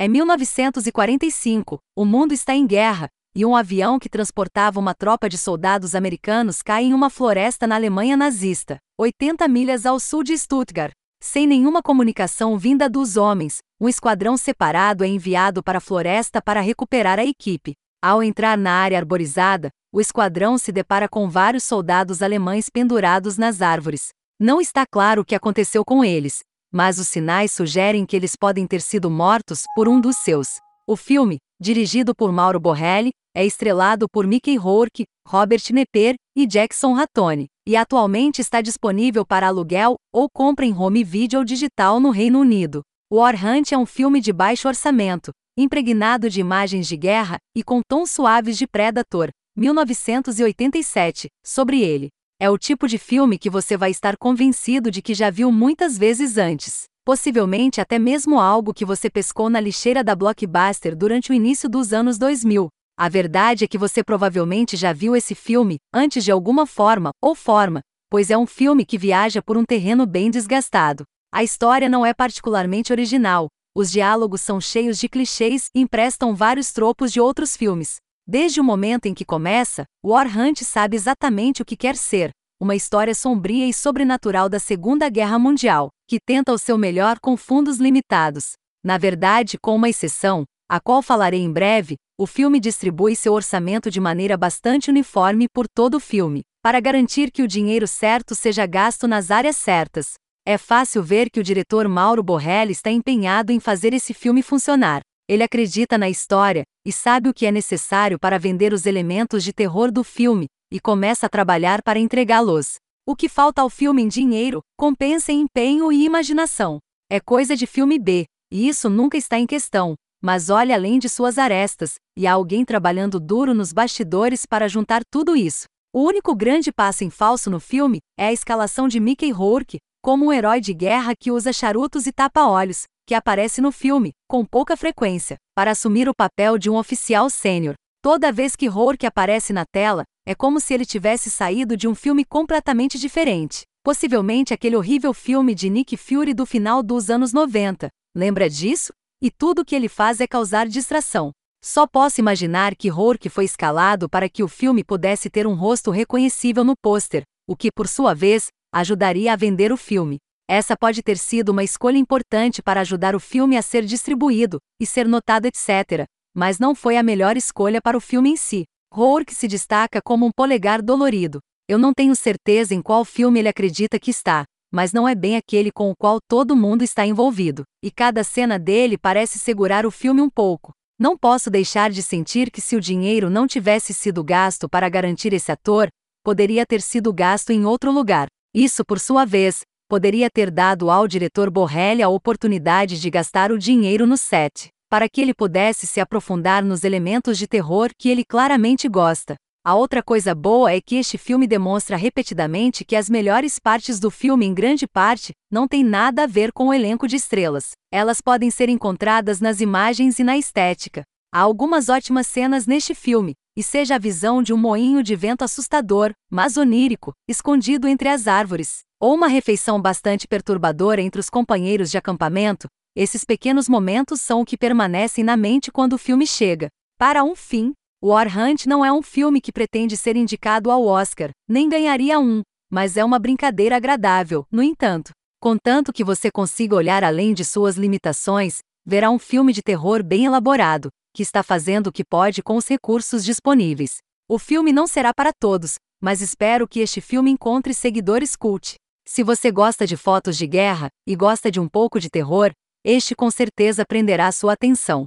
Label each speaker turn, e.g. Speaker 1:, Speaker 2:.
Speaker 1: É 1945, o mundo está em guerra, e um avião que transportava uma tropa de soldados americanos cai em uma floresta na Alemanha nazista, 80 milhas ao sul de Stuttgart. Sem nenhuma comunicação vinda dos homens, um esquadrão separado é enviado para a floresta para recuperar a equipe. Ao entrar na área arborizada, o esquadrão se depara com vários soldados alemães pendurados nas árvores. Não está claro o que aconteceu com eles, mas os sinais sugerem que eles podem ter sido mortos por um dos seus. O filme, dirigido por Mauro Borrelli, é estrelado por Mickey Rourke, Robert Nepper e Jackson Rattoni, e atualmente está disponível para aluguel ou compra em home video digital no Reino Unido. War Hunt é um filme de baixo orçamento, impregnado de imagens de guerra e com tons suaves de Predator, 1987, sobre ele. É o tipo de filme que você vai estar convencido de que já viu muitas vezes antes. Possivelmente até mesmo algo que você pescou na lixeira da Blockbuster durante o início dos anos 2000. A verdade é que você provavelmente já viu esse filme, antes de alguma forma ou forma, pois é um filme que viaja por um terreno bem desgastado. A história não é particularmente original, os diálogos são cheios de clichês e emprestam vários tropos de outros filmes. Desde o momento em que começa, War Hunt sabe exatamente o que quer ser: uma história sombria e sobrenatural da Segunda Guerra Mundial, que tenta o seu melhor com fundos limitados. Na verdade, com uma exceção, a qual falarei em breve, o filme distribui seu orçamento de maneira bastante uniforme por todo o filme, para garantir que o dinheiro certo seja gasto nas áreas certas. É fácil ver que o diretor Mauro Borrelli está empenhado em fazer esse filme funcionar. Ele acredita na história e sabe o que é necessário para vender os elementos de terror do filme e começa a trabalhar para entregá-los. O que falta ao filme em dinheiro compensa em empenho e imaginação. É coisa de filme B, e isso nunca está em questão. Mas olhe além de suas arestas, e há alguém trabalhando duro nos bastidores para juntar tudo isso. O único grande passo em falso no filme é a escalação de Mickey Rourke como um herói de guerra que usa charutos e tapa-olhos, que aparece no filme, com pouca frequência, para assumir o papel de um oficial sênior. Toda vez que Rourke aparece na tela, é como se ele tivesse saído de um filme completamente diferente. Possivelmente aquele horrível filme de Nick Fury do final dos anos 90. Lembra disso? E tudo o que ele faz é causar distração. Só posso imaginar que Rourke foi escalado para que o filme pudesse ter um rosto reconhecível no pôster, o que, por sua vez, ajudaria a vender o filme. Essa pode ter sido uma escolha importante para ajudar o filme a ser distribuído e ser notado, etc., mas não foi a melhor escolha para o filme em si. Rourke se destaca como um polegar dolorido. Eu não tenho certeza em qual filme ele acredita que está, mas não é bem aquele com o qual todo mundo está envolvido, e cada cena dele parece segurar o filme um pouco. Não posso deixar de sentir que se o dinheiro não tivesse sido gasto para garantir esse ator, poderia ter sido gasto em outro lugar. Isso, por sua vez, poderia ter dado ao diretor Borrelli a oportunidade de gastar o dinheiro no set, para que ele pudesse se aprofundar nos elementos de terror que ele claramente gosta. A outra coisa boa é que este filme demonstra repetidamente que as melhores partes do filme, em grande parte, não têm nada a ver com o elenco de estrelas. Elas podem ser encontradas nas imagens e na estética. Há algumas ótimas cenas neste filme, e seja a visão de um moinho de vento assustador, mas onírico, escondido entre as árvores, ou uma refeição bastante perturbadora entre os companheiros de acampamento, esses pequenos momentos são o que permanecem na mente quando o filme chega. Para um fim, War Hunt não é um filme que pretende ser indicado ao Oscar, nem ganharia um, mas é uma brincadeira agradável, no entanto. Contanto que você consiga olhar além de suas limitações, verá um filme de terror bem elaborado, que está fazendo o que pode com os recursos disponíveis. O filme não será para todos, mas espero que este filme encontre seguidores cult. Se você gosta de fotos de guerra e gosta de um pouco de terror, este com certeza prenderá sua atenção.